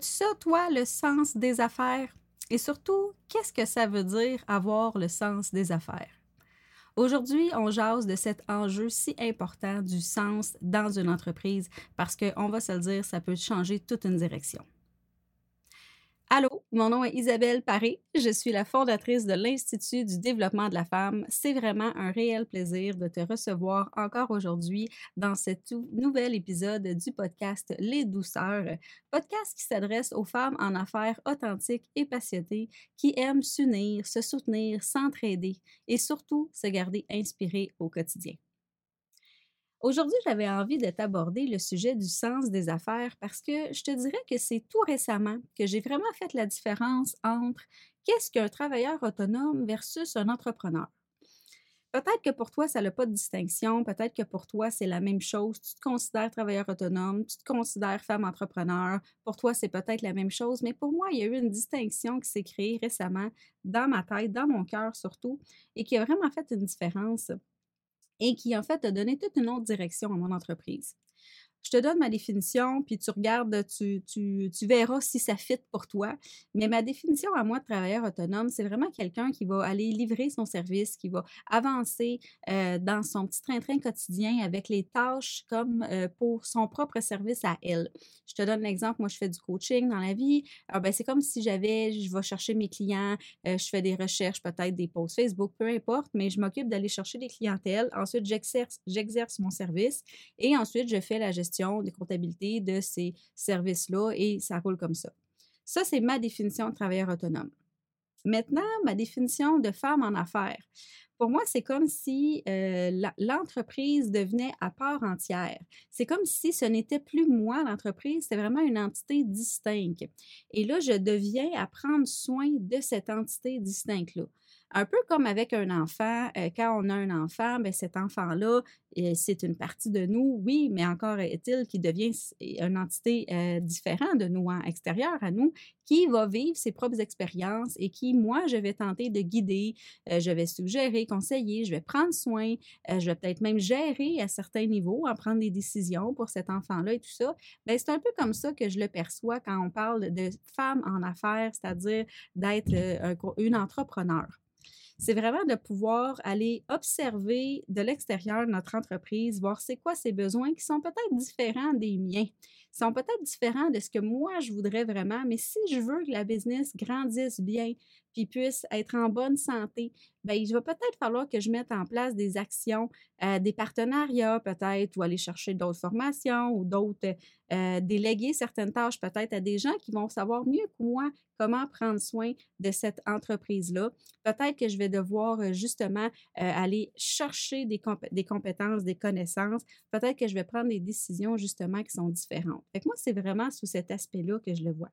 As-tu ça, toi, le sens des affaires? Et surtout, qu'est-ce que ça veut dire avoir le sens des affaires? Aujourd'hui, on jase de cet enjeu si important du sens dans une entreprise parce qu'on va se le dire, ça peut changer toute une direction. Allô, mon nom est Isabelle Paré. Je suis la fondatrice de l'Institut du développement de la femme. C'est vraiment un réel plaisir de te recevoir encore aujourd'hui dans ce nouvel épisode du podcast Les douceurs, podcast qui s'adresse aux femmes en affaires authentiques et passionnées qui aiment s'unir, se soutenir, s'entraider et surtout se garder inspirées au quotidien. Aujourd'hui, j'avais envie de t'aborder le sujet du sens des affaires parce que je te dirais que c'est tout récemment que j'ai vraiment fait la différence entre qu'est-ce qu'un travailleur autonome versus un entrepreneur. Peut-être que pour toi, ça n'a pas de distinction. Peut-être que pour toi, c'est la même chose. Tu te considères travailleur autonome, tu te considères femme entrepreneur. Pour toi, c'est peut-être la même chose. Mais pour moi, il y a eu une distinction qui s'est créée récemment dans ma tête, dans mon cœur surtout, et qui a vraiment fait une différence et qui, en fait, a donné toute une autre direction à mon entreprise je te donne ma définition, puis tu regardes, tu, tu, tu, verras si ça fit pour toi. Mais ma définition à moi de travailleur autonome, c'est vraiment quelqu'un qui va aller livrer son service, qui va avancer euh, dans son petit train-train quotidien avec les tâches comme euh, pour son propre service à elle. Je te donne l'exemple, moi je fais du coaching dans la vie. Alors, ben, c'est comme si j'avais, je vais chercher mes clients, euh, je fais des recherches, peut-être des posts Facebook, peu importe, mais je m'occupe d'aller chercher des clientèles. Ensuite, j'exerce, j'exerce mon service et ensuite je fais la gestion de comptabilité de ces services-là et ça roule comme ça. Ça, c'est ma définition de travailleur autonome. Maintenant, ma définition de femme en affaires. Pour moi, c'est comme si euh, l'entreprise devenait à part entière. C'est comme si ce n'était plus moi, l'entreprise, c'est vraiment une entité distincte. Et là, je deviens à prendre soin de cette entité distincte-là. Un peu comme avec un enfant, euh, quand on a un enfant, ben, cet enfant-là, euh, c'est une partie de nous, oui, mais encore est-il qu'il devient une entité euh, différente de nous, hein, extérieure à nous, qui va vivre ses propres expériences et qui, moi, je vais tenter de guider, je vais suggérer, conseiller, je vais prendre soin, je vais peut-être même gérer à certains niveaux, en prendre des décisions pour cet enfant-là et tout ça. Ben, c'est un peu comme ça que je le perçois quand on parle de femme en affaires, c'est-à-dire d'être une entrepreneur c'est vraiment de pouvoir aller observer de l'extérieur notre entreprise, voir c'est quoi ses besoins qui sont peut-être différents des miens, sont peut-être différents de ce que moi je voudrais vraiment, mais si je veux que la business grandisse bien, puis puisse être en bonne santé, bien, il va peut-être falloir que je mette en place des actions, euh, des partenariats peut-être, ou aller chercher d'autres formations ou d'autres, euh, déléguer certaines tâches peut-être à des gens qui vont savoir mieux que moi comment prendre soin de cette entreprise-là. Peut-être que je vais devoir euh, justement aller chercher des, des compétences, des connaissances. Peut-être que je vais prendre des décisions justement qui sont différentes. Fait moi, c'est vraiment sous cet aspect-là que je le vois.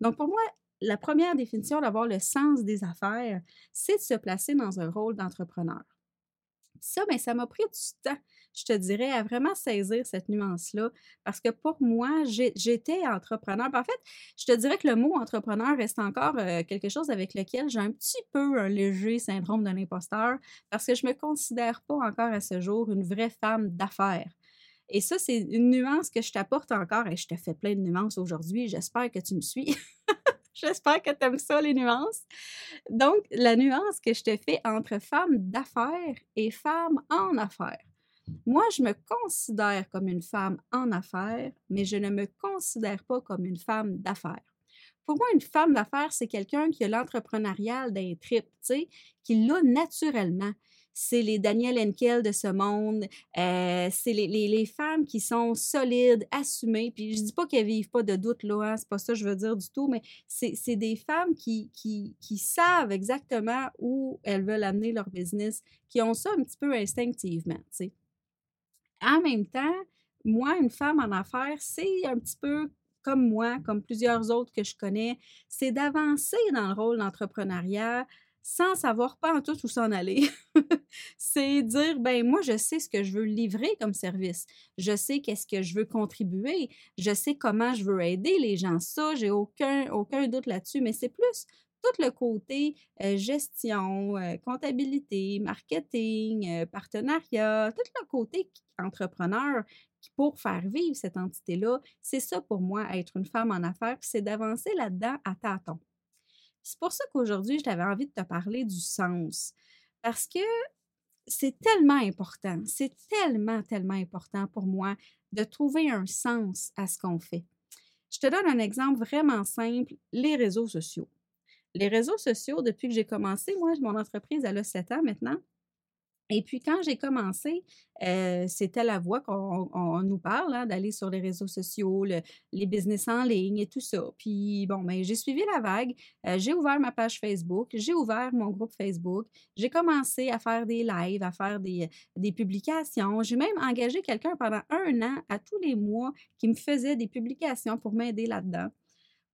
Donc, pour moi, la première définition d'avoir le sens des affaires, c'est de se placer dans un rôle d'entrepreneur. Ça, ben, ça m'a pris du temps, je te dirais, à vraiment saisir cette nuance-là, parce que pour moi, j'étais entrepreneur. En fait, je te dirais que le mot entrepreneur reste encore euh, quelque chose avec lequel j'ai un petit peu un léger syndrome de l'imposteur, parce que je ne me considère pas encore à ce jour une vraie femme d'affaires. Et ça, c'est une nuance que je t'apporte encore, et je te fais plein de nuances aujourd'hui. J'espère que tu me suis. J'espère que tu aimes ça, les nuances. Donc, la nuance que je te fais entre femme d'affaires et femme en affaires. Moi, je me considère comme une femme en affaires, mais je ne me considère pas comme une femme d'affaires. Pour moi, une femme d'affaires, c'est quelqu'un qui a l'entrepreneurial d'un trip, tu sais, qui l'a naturellement c'est les Daniel Henkel de ce monde, euh, c'est les, femmes qui sont solides, assumées. Puis je dis pas qu'elles vivent pas de doute, là, hein, c'est pas ça que je veux dire du tout, mais c'est des femmes qui, qui, qui, savent exactement où elles veulent amener leur business, qui ont ça un petit peu instinctivement, tu sais. En même temps, moi, une femme en affaires, c'est un petit peu comme moi, comme plusieurs autres que je connais, c'est d'avancer dans le rôle d'entrepreneuriat sans savoir pas en tout où s'en aller. c'est dire, ben moi, je sais ce que je veux livrer comme service. Je sais qu'est-ce que je veux contribuer. Je sais comment je veux aider les gens. Ça, j'ai aucun, aucun doute là-dessus, mais c'est plus tout le côté gestion, comptabilité, marketing, partenariat, tout le côté entrepreneur pour faire vivre cette entité-là, c'est ça pour moi, être une femme en affaires, c'est d'avancer là-dedans à tâtons. C'est pour ça qu'aujourd'hui, j'avais envie de te parler du sens. Parce que c'est tellement important, c'est tellement, tellement important pour moi de trouver un sens à ce qu'on fait. Je te donne un exemple vraiment simple, les réseaux sociaux. Les réseaux sociaux, depuis que j'ai commencé, moi, mon entreprise, elle a 7 ans maintenant. Et puis, quand j'ai commencé, euh, c'était la voie qu'on nous parle, hein, d'aller sur les réseaux sociaux, les business en ligne et tout ça. Puis, bon, ben, j'ai suivi la vague. Euh, j'ai ouvert ma page Facebook, j'ai ouvert mon groupe Facebook. J'ai commencé à faire des lives, à faire des, des publications. J'ai même engagé quelqu'un pendant un an, à tous les mois, qui me faisait des publications pour m'aider là-dedans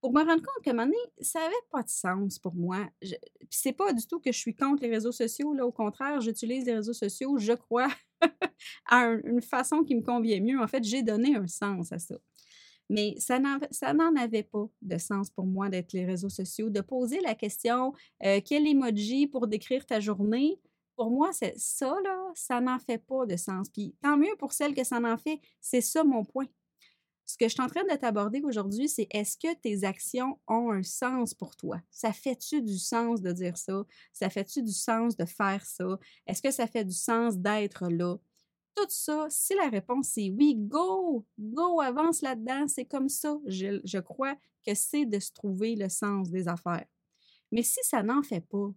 pour me rendre compte qu'à un moment donné, ça n'avait pas de sens pour moi. Ce c'est pas du tout que je suis contre les réseaux sociaux, là, au contraire, j'utilise les réseaux sociaux, je crois, à une façon qui me convient mieux. En fait, j'ai donné un sens à ça. Mais ça n'en avait pas de sens pour moi d'être les réseaux sociaux, de poser la question euh, quel emoji pour décrire ta journée? Pour moi, ça, là, ça n'en fait pas de sens. Puis tant mieux pour celles que ça en fait, c'est ça mon point. Ce que je suis en train de t'aborder aujourd'hui, c'est est-ce que tes actions ont un sens pour toi? Ça fait-tu du sens de dire ça? Ça fait-tu du sens de faire ça? Est-ce que ça fait du sens d'être là? Tout ça, si la réponse est oui, go, go, avance là-dedans, c'est comme ça. Je, crois que c'est de se trouver le sens des affaires. Mais si ça n'en fait pas,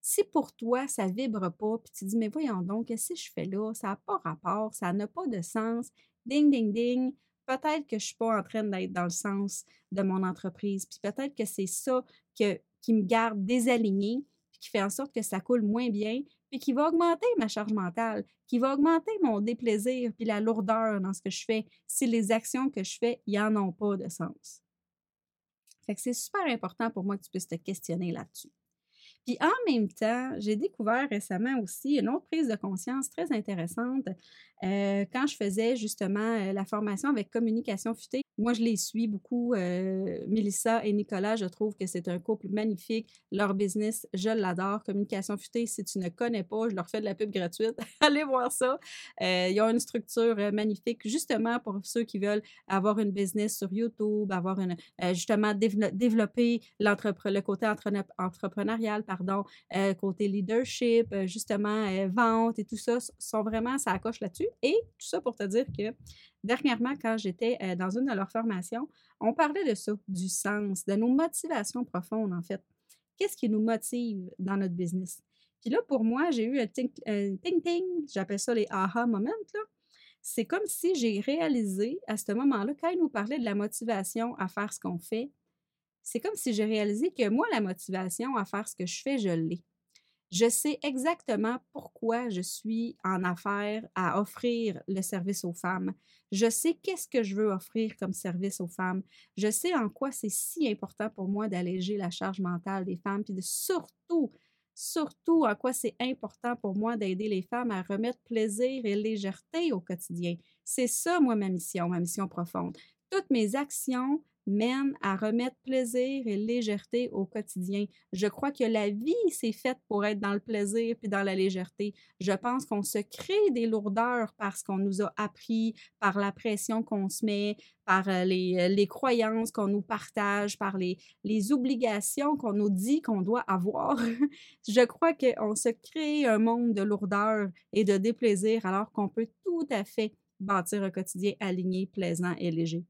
si pour toi, ça vibre pas, puis tu dis, mais voyons donc, qu'est-ce que je fais là? Ça n'a pas rapport, ça n'a pas de sens. Ding, ding, ding peut-être que je ne suis pas en train d'être dans le sens de mon entreprise. Puis peut-être que c'est ça que, qui me garde désalignée, puis qui fait en sorte que ça coule moins bien, puis qui va augmenter ma charge mentale, qui va augmenter mon déplaisir, puis la lourdeur dans ce que je fais, si les actions que je fais, n'y en ont pas de sens. Fait que c'est super important pour moi que tu puisses te questionner là-dessus. Puis en même temps, j'ai découvert récemment aussi une autre prise de conscience très intéressante euh, quand je faisais justement euh, la formation avec communication futée. Moi, je les suis beaucoup. Euh, Mélissa et Nicolas, je trouve que c'est un couple magnifique. Leur business, je l'adore. Communication futée, si tu ne connais pas, je leur fais de la pub gratuite. Allez voir ça. Euh, ils ont une structure euh, magnifique, justement pour ceux qui veulent avoir une business sur YouTube, avoir une, euh, justement développer le côté entrepreneurial, pardon, côté leadership, justement vente et tout ça, sont vraiment, ça accroche là-dessus. Et tout ça pour te dire que Dernièrement, quand j'étais euh, dans une de leurs formations, on parlait de ça, du sens, de nos motivations profondes, en fait. Qu'est-ce qui nous motive dans notre business? Puis là, pour moi, j'ai eu un ting-ting, j'appelle ça les aha moments, là. C'est comme si j'ai réalisé à ce moment-là, quand il nous parlait de la motivation à faire ce qu'on fait, c'est comme si j'ai réalisé que moi, la motivation à faire ce que je fais, je l'ai. Je sais exactement pourquoi je suis en affaires à offrir le service aux femmes. Je sais qu'est-ce que je veux offrir comme service aux femmes. Je sais en quoi c'est si important pour moi d'alléger la charge mentale des femmes, puis de surtout, surtout en quoi c'est important pour moi d'aider les femmes à remettre plaisir et légèreté au quotidien. C'est ça, moi, ma mission, ma mission profonde. Toutes mes actions, mène à remettre plaisir et légèreté au quotidien. Je crois que la vie, c'est faite pour être dans le plaisir puis dans la légèreté. Je pense qu'on se crée des lourdeurs parce qu'on nous a appris, par la pression qu'on se met, par euh, les, euh, les croyances qu'on nous partage, par les, les obligations qu'on nous dit qu'on doit avoir. Je crois qu'on se crée un monde de lourdeur et de déplaisir alors qu'on peut tout à fait bâtir un quotidien aligné, plaisant et léger.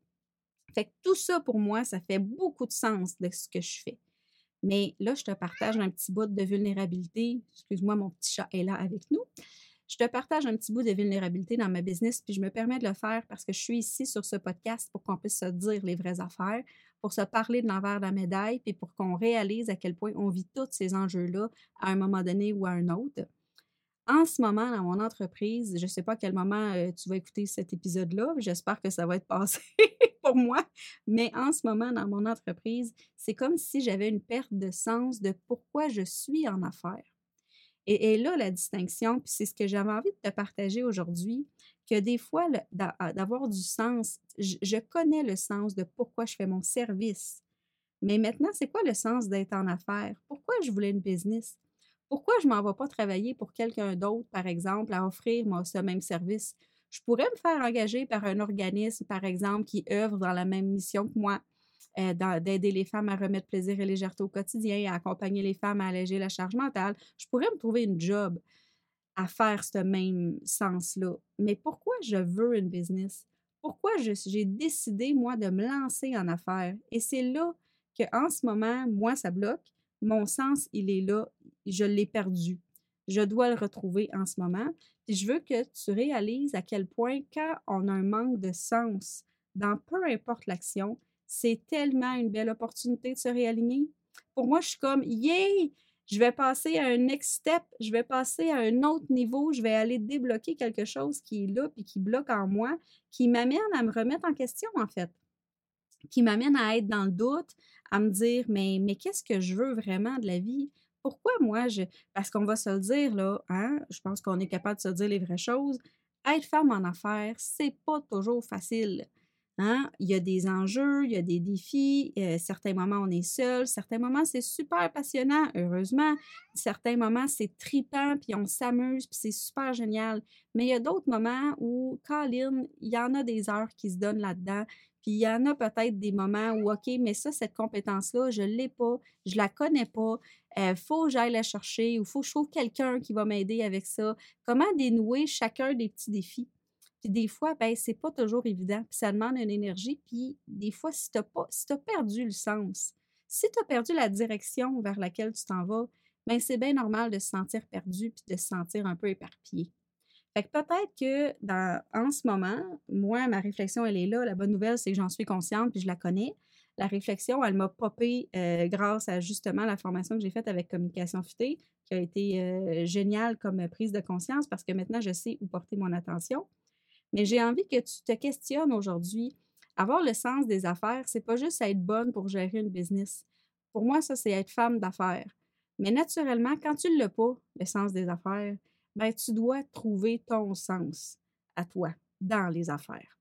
Fait que tout ça, pour moi, ça fait beaucoup de sens de ce que je fais. Mais là, je te partage un petit bout de vulnérabilité. Excuse-moi, mon petit chat est là avec nous. Je te partage un petit bout de vulnérabilité dans ma business, puis je me permets de le faire parce que je suis ici sur ce podcast pour qu'on puisse se dire les vraies affaires, pour se parler de l'envers de la médaille, puis pour qu'on réalise à quel point on vit tous ces enjeux-là à un moment donné ou à un autre. En ce moment, dans mon entreprise, je ne sais pas à quel moment euh, tu vas écouter cet épisode-là, j'espère que ça va être passé moi, mais en ce moment, dans mon entreprise, c'est comme si j'avais une perte de sens de pourquoi je suis en affaires. Et, là, la distinction, puis c'est ce que j'avais envie de te partager aujourd'hui, que des fois, d'avoir du sens, je, connais le sens de pourquoi je fais mon service, Mais maintenant, c'est quoi le sens d'être en affaires? Pourquoi je voulais une business? Pourquoi je ne m'en vais pas travailler pour quelqu'un d'autre, par exemple, à offrir moi, ce même service? Je pourrais me faire engager par un organisme, par exemple, qui œuvre dans la même mission que moi, euh, d'aider les femmes à remettre plaisir et légèreté au quotidien, à accompagner les femmes à alléger la charge mentale. Je pourrais me trouver une job à faire ce même sens-là. Mais pourquoi je veux une business? Pourquoi j'ai décidé, moi, de me lancer en affaires? Et c'est là qu'en ce moment, moi, ça bloque. Mon sens, il est là. Je l'ai perdu. Je dois le retrouver en ce moment. Puis je veux que tu réalises à quel point, quand on a un manque de sens dans peu importe l'action, c'est tellement une belle opportunité de se réaligner. Pour moi, je suis comme, yay! je vais passer à un next step, je vais passer à un autre niveau, je vais aller débloquer quelque chose qui est là et qui bloque en moi, qui m'amène à me remettre en question, en fait, qui m'amène à être dans le doute, à me dire, mais, mais qu'est-ce que je veux vraiment de la vie? Pourquoi moi, je. Parce qu'on va se le dire, là, hein? je pense qu'on est capable de se dire les vraies choses. Être femme en affaires, c'est pas toujours facile. Hein? Il y a des enjeux, il y a des défis. Euh, certains moments, on est seul. Certains moments, c'est super passionnant, heureusement. Certains moments, c'est tripant, puis on s'amuse, puis c'est super génial. Mais il y a d'autres moments où, Colin, il y en a des heures qui se donnent là-dedans. Puis il y en a peut-être des moments où, OK, mais ça, cette compétence-là, je ne l'ai pas, je ne la connais pas. Euh, faut que j'aille la chercher ou faut que je trouve quelqu'un qui va m'aider avec ça. Comment dénouer chacun des petits défis? Puis des fois, ben, c'est pas toujours évident. Puis ça demande une énergie. Puis des fois, si tu as, si as perdu le sens, si tu as perdu la direction vers laquelle tu t'en vas, ben, c'est bien normal de se sentir perdu puis de se sentir un peu éparpillé. Fait que peut-être que dans, en ce moment, moi, ma réflexion, elle est là. La bonne nouvelle, c'est que j'en suis consciente puis je la connais. La réflexion, elle m'a popé euh, grâce à justement la formation que j'ai faite avec Communication Futée, qui a été euh, géniale comme prise de conscience parce que maintenant, je sais où porter mon attention. Mais j'ai envie que tu te questionnes aujourd'hui. Avoir le sens des affaires, c'est pas juste être bonne pour gérer une business. Pour moi, ça, c'est être femme d'affaires. Mais naturellement, quand tu ne l'as pas, le sens des affaires, ben, tu dois trouver ton sens à toi dans les affaires.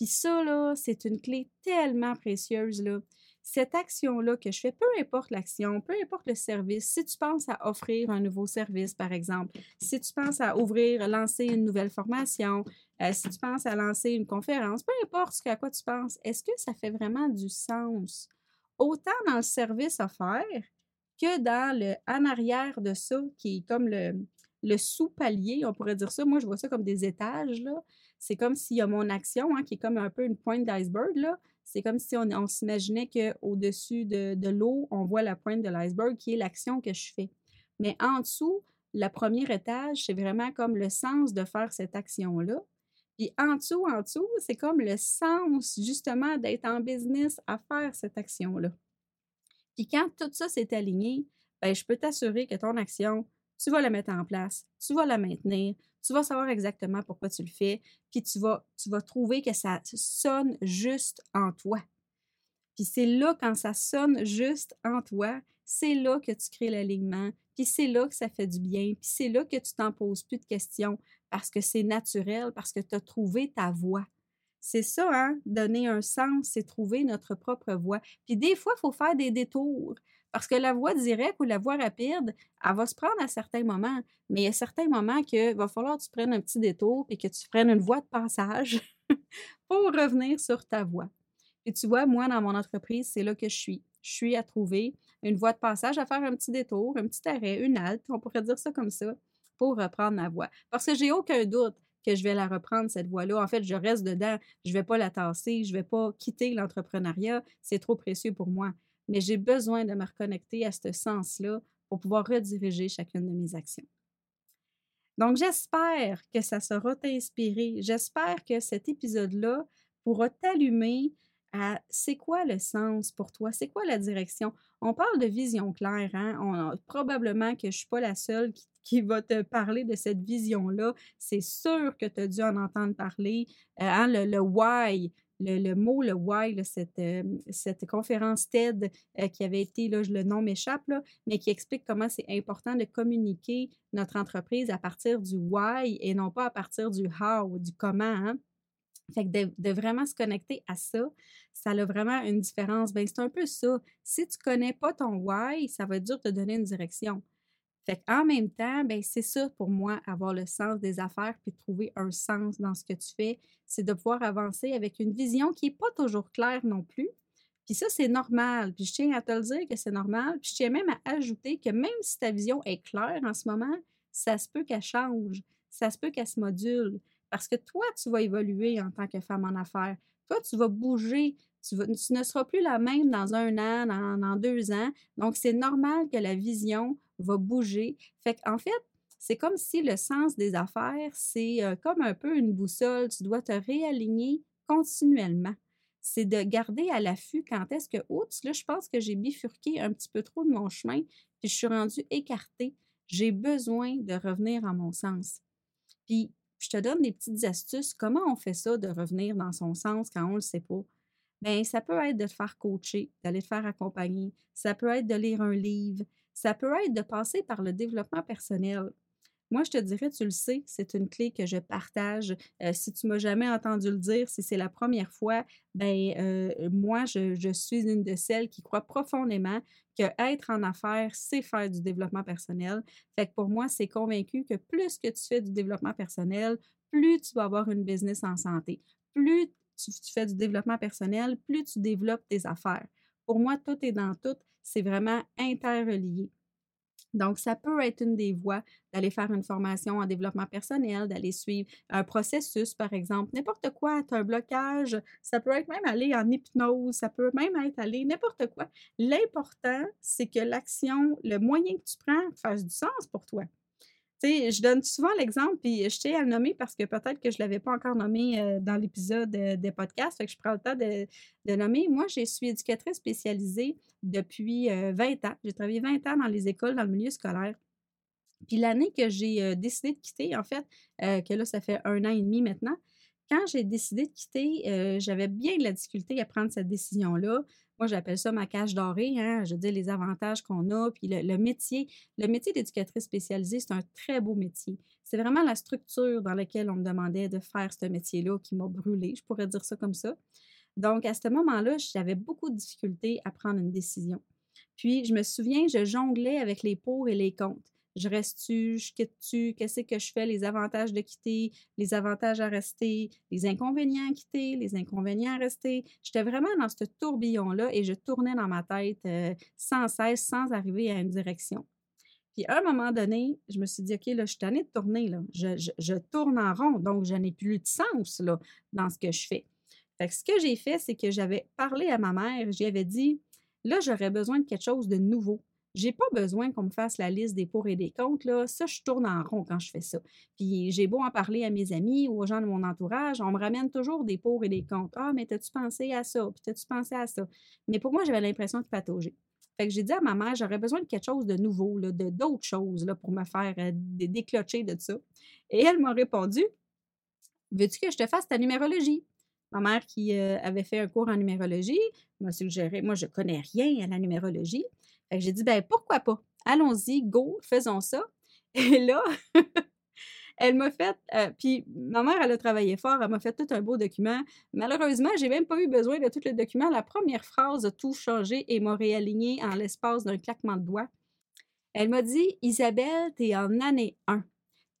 Puis ça, là, c'est une clé tellement précieuse, là cette action-là que je fais, peu importe l'action, peu importe le service, si tu penses à offrir un nouveau service, par exemple, si tu penses à ouvrir, lancer une nouvelle formation, euh, si tu penses à lancer une conférence, peu importe ce à quoi tu penses, est-ce que ça fait vraiment du sens? Autant dans le service offert que dans le en arrière de ça, qui est comme le, le sous-palier, on pourrait dire ça. Moi, je vois ça comme des étages, là. C'est comme s'il y a mon action, hein, qui est comme un peu une pointe d'iceberg. C'est comme si on, s'imaginait qu'au-dessus de, de l'eau, on voit la pointe de l'iceberg qui est l'action que je fais. Mais en dessous, le premier étage, c'est vraiment comme le sens de faire cette action-là. Puis en dessous, en dessous, c'est comme le sens justement d'être en business à faire cette action-là. Puis quand tout ça s'est aligné, ben, je peux t'assurer que ton action, tu vas la mettre en place, tu vas la maintenir, tu vas savoir exactement pourquoi tu le fais, puis tu vas, tu vas trouver que ça sonne juste en toi. Puis c'est là, quand ça sonne juste en toi, c'est là que tu crées l'alignement, puis c'est là que ça fait du bien, puis c'est là que tu t'en poses plus de questions parce que c'est naturel, parce que tu as trouvé ta voix. C'est ça, hein? Donner un sens, c'est trouver notre propre voix. Puis des fois, il faut faire des détours. Parce que la voie directe ou la voie rapide, elle va se prendre à certains moments, mais il y a certains moments qu'il va falloir que tu prennes un petit détour et que tu prennes une voie de passage pour revenir sur ta voie. Et tu vois, moi, dans mon entreprise, c'est là que je suis. Je suis à trouver une voie de passage, à faire un petit détour, un petit arrêt, une halte, on pourrait dire ça comme ça, pour reprendre ma voie. Parce que j'ai aucun doute que je vais la reprendre, cette voie-là. En fait, je reste dedans. Je ne vais pas la tasser. Je ne vais pas quitter l'entrepreneuriat. C'est trop précieux pour moi mais j'ai besoin de me reconnecter à ce sens-là pour pouvoir rediriger chacune de mes actions. Donc, j'espère que ça sera inspiré. J'espère que cet épisode-là pourra t'allumer à c'est quoi le sens pour toi, c'est quoi la direction? On parle de vision claire, hein? On, probablement que je ne suis pas la seule qui, va te parler de cette vision-là. C'est sûr que tu as dû en entendre parler. Euh, hein, le, why, le, mot, le why, cette, euh, cette, conférence TED euh, qui avait été, là, le nom m'échappe, mais qui explique comment c'est important de communiquer notre entreprise à partir du why et non pas à partir du how, du comment. Hein. Fait que de, vraiment se connecter à ça, ça a vraiment une différence. Ben, c'est un peu ça. Si tu connais pas ton why, ça va être dur de te donner une direction. Fait en même temps, ben, c'est ça pour moi, avoir le sens des affaires puis trouver un sens dans ce que tu fais. C'est de pouvoir avancer avec une vision qui n'est pas toujours claire non plus. Puis ça, c'est normal. Puis je tiens à te le dire que c'est normal. Puis je tiens même à ajouter que même si ta vision est claire en ce moment, ça se peut qu'elle change. Ça se peut qu'elle se module. Parce que toi, tu vas évoluer en tant que femme en affaires. Toi, tu vas bouger. Tu, ne seras plus la même dans un an, dans, deux ans. Donc, c'est normal que la vision va bouger. Fait qu'en fait, c'est comme si le sens des affaires, c'est euh, comme un peu une boussole. Tu dois te réaligner continuellement. C'est de garder à l'affût quand est-ce que, oups, là, je pense que j'ai bifurqué un petit peu trop de mon chemin, puis je suis rendue écartée. J'ai besoin de revenir à mon sens. Puis je te donne des petites astuces. Comment on fait ça de revenir dans son sens quand on ne le sait pas? Bien, ça peut être de te faire coacher, d'aller te faire accompagner. Ça peut être de lire un livre. Ça peut être de passer par le développement personnel. Moi, je te dirais, tu le sais, c'est une clé que je partage. Euh, si tu m'as jamais entendu le dire, si c'est la première fois, ben euh, moi, je, suis une de celles qui croit profondément que être en affaires, c'est faire du développement personnel. Fait que pour moi, c'est convaincu que plus que tu fais du développement personnel, plus tu vas avoir une business en santé. Plus tu, tu fais du développement personnel, plus tu développes tes affaires. Pour moi, tout est dans tout. C'est vraiment interrelié. Donc, ça peut être une des voies d'aller faire une formation en développement personnel, d'aller suivre un processus, par exemple. N'importe quoi, tu un blocage, ça peut être même aller en hypnose, ça peut même être aller n'importe quoi. L'important, c'est que l'action, le moyen que tu prends fasse du sens pour toi je donne souvent l'exemple, puis je tiens à le nommer parce que peut-être que je ne l'avais pas encore nommé euh, dans l'épisode euh, des podcasts, que je prends le temps de, de nommer. Moi, je suis éducatrice spécialisée depuis 20 euh, ans. J'ai travaillé 20 ans dans les écoles, dans le milieu scolaire. Puis l'année que j'ai décidé de quitter, en fait, que là, ça fait un an et demi maintenant, quand j'ai décidé de quitter, j'avais bien de la difficulté à prendre cette décision-là. Moi, j'appelle ça ma cage dorée. Hein? Je dis les avantages qu'on a, puis le, métier. Le métier d'éducatrice spécialisée, c'est un très beau métier. C'est vraiment la structure dans laquelle on me demandait de faire ce métier-là qui m'a brûlé, je pourrais dire ça comme ça. Donc, à ce moment-là, j'avais beaucoup de difficultés à prendre une décision. Puis, je me souviens, je jonglais avec les pour et les contre je reste-tu, je quitte-tu, qu'est-ce que je fais, les avantages de quitter, les avantages à rester, les inconvénients à quitter, les inconvénients à rester. J'étais vraiment dans ce tourbillon-là et je tournais dans ma tête euh, sans cesse, sans arriver à une direction. Puis à un moment donné, je me suis dit, OK, là, je suis tannée de tourner, là. Je, tourne en rond, donc je n'ai plus de sens là, dans ce que je fais. Fait que ce que j'ai fait, c'est que j'avais parlé à ma mère, j'y avais dit, là, j'aurais besoin de quelque chose de nouveau. J'ai pas besoin qu'on me fasse la liste des pour et des contre. Là. Ça, je tourne en rond quand je fais ça. Puis j'ai beau en parler à mes amis ou aux gens de mon entourage, on me ramène toujours des pour et des contre. Ah, mais t'as-tu pensé à ça? Puis t'as-tu pensé à ça? Mais pour moi, j'avais l'impression de patauger. Fait que j'ai dit à ma mère, j'aurais besoin de quelque chose de nouveau, de d'autres choses là, pour me faire euh, déclocher de ça. Et elle m'a répondu Veux-tu que je te fasse ta numérologie? Ma mère, qui euh, avait fait un cours en numérologie, m'a suggéré, moi, je connais rien à la numérologie j'ai dit, ben pourquoi pas? Allons-y, go, faisons ça. Et là, elle m'a fait, euh, puis ma mère, elle a travaillé fort, elle m'a fait tout un beau document. Malheureusement, j'ai même pas eu besoin de tout le document. La première phrase a tout changé et m'a réaligné en l'espace d'un claquement de doigts. Elle m'a dit, Isabelle, tu es en année 1.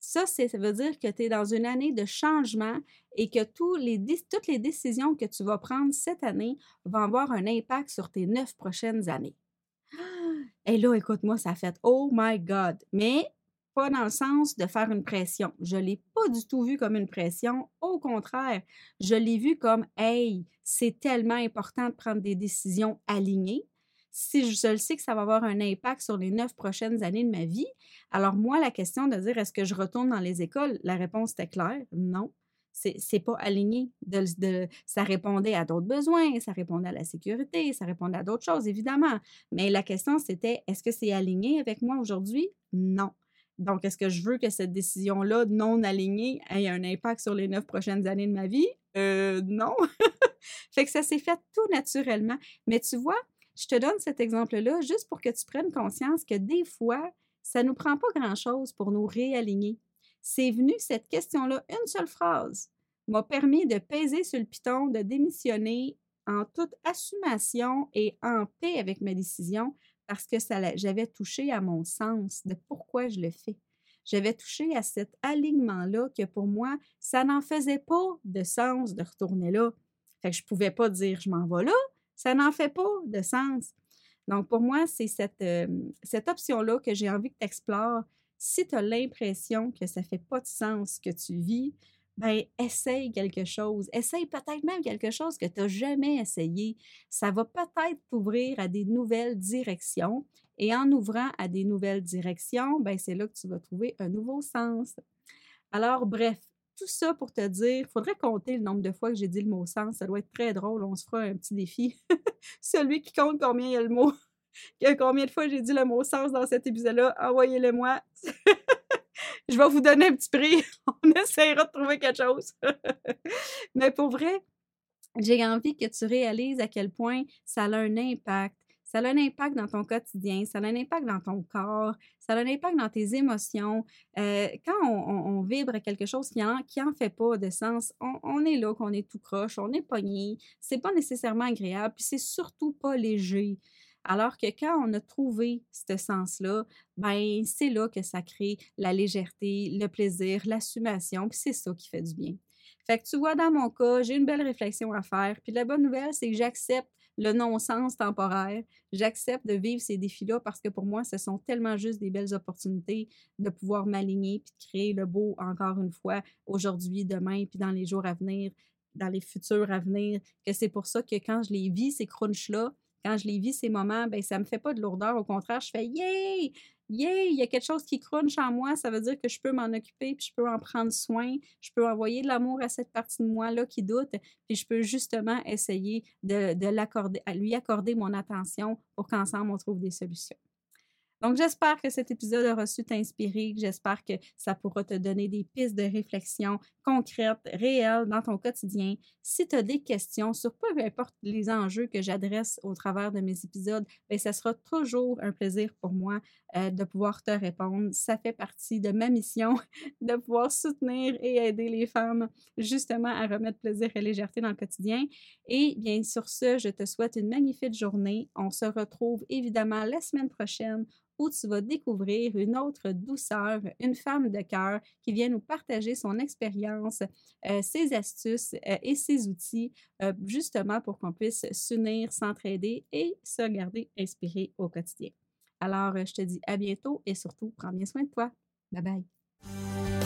Ça, ça veut dire que tu es dans une année de changement et que les, toutes les décisions que tu vas prendre cette année vont avoir un impact sur tes neuf prochaines années. Et là, écoute-moi, ça fait Oh my God! Mais pas dans le sens de faire une pression. Je ne l'ai pas du tout vu comme une pression. Au contraire, je l'ai vu comme Hey, c'est tellement important de prendre des décisions alignées. Si je, le sais que ça va avoir un impact sur les neuf prochaines années de ma vie, alors moi, la question de dire est-ce que je retourne dans les écoles, la réponse était claire, non c'est pas aligné. Ça répondait à d'autres besoins, ça répondait à la sécurité, ça répondait à d'autres choses, évidemment. Mais la question, c'était est-ce que c'est aligné avec moi aujourd'hui? Non. Donc, est-ce que je veux que cette décision-là non alignée ait un impact sur les neuf prochaines années de ma vie? Euh, non. fait que ça s'est fait tout naturellement. Mais tu vois, je te donne cet exemple-là juste pour que tu prennes conscience que des fois, ça ne nous prend pas grand-chose pour nous réaligner c'est venu cette question-là, une seule phrase, m'a permis de peser sur le piton, de démissionner en toute assumation et en paix avec ma décision parce que j'avais touché à mon sens de pourquoi je le fais. J'avais touché à cet alignement-là que pour moi, ça n'en faisait pas de sens de retourner là. Fait que je ne pouvais pas dire je m'en vais là, ça n'en fait pas de sens. Donc pour moi, c'est cette, euh, cette option-là que j'ai envie que tu explores. Si tu as l'impression que ça ne fait pas de sens que tu vis, ben, essaye quelque chose. Essaye peut-être même quelque chose que tu n'as jamais essayé. Ça va peut-être t'ouvrir à des nouvelles directions. Et en ouvrant à des nouvelles directions, ben, c'est là que tu vas trouver un nouveau sens. Alors, bref, tout ça pour te dire, il faudrait compter le nombre de fois que j'ai dit le mot sens. Ça doit être très drôle. On se fera un petit défi. Celui qui compte combien il y a le mot, combien de fois j'ai dit le mot sens dans cet épisode-là, envoyez-le moi. je vais vous donner un petit prix. On essaiera de trouver quelque chose. Mais pour vrai, j'ai envie que tu réalises à quel point ça a un impact. Ça a un impact dans ton quotidien, ça a un impact dans ton corps, ça a un impact dans tes émotions. Euh, quand on, vibre quelque chose qui en, qui en fait pas de sens, on, est là, qu'on est tout croche, on est pogné, c'est pas nécessairement agréable, puis c'est surtout pas léger. Alors que quand on a trouvé ce sens-là, ben c'est là que ça crée la légèreté, le plaisir, l'assumation, puis c'est ça qui fait du bien. Fait que tu vois, dans mon cas, j'ai une belle réflexion à faire. Puis la bonne nouvelle, c'est que j'accepte le non-sens temporaire. J'accepte de vivre ces défis-là parce que pour moi, ce sont tellement juste des belles opportunités de pouvoir m'aligner puis de créer le beau encore une fois aujourd'hui, demain, puis dans les jours à venir, dans les futurs à venir, que c'est pour ça que quand je les vis, ces crunchs-là, quand je les vis, ces moments, ben, ça ne me fait pas de lourdeur. Au contraire, je fais Yay! Yay! Il y a quelque chose qui crunche en moi. Ça veut dire que je peux m'en occuper, puis je peux en prendre soin. Je peux envoyer de l'amour à cette partie de moi-là qui doute, puis je peux justement essayer de, lui accorder mon attention pour qu'ensemble on trouve des solutions. Donc, j'espère que cet épisode aura su t'inspirer. J'espère que ça pourra te donner des pistes de réflexion concrètes, réelles dans ton quotidien. Si tu as des questions sur peu importe les enjeux que j'adresse au travers de mes épisodes, bien, ça sera toujours un plaisir pour moi euh, de pouvoir te répondre. Ça fait partie de ma mission de pouvoir soutenir et aider les femmes justement à remettre plaisir et légèreté dans le quotidien. Et bien, sur ce, je te souhaite une magnifique journée. On se retrouve évidemment la semaine prochaine où tu vas découvrir une autre douceur, une femme de cœur qui vient nous partager son expérience, euh, ses astuces euh, et ses outils, euh, justement pour qu'on puisse s'unir, s'entraider et se garder inspiré au quotidien. Alors, je te dis à bientôt et surtout, prends bien soin de toi. Bye bye.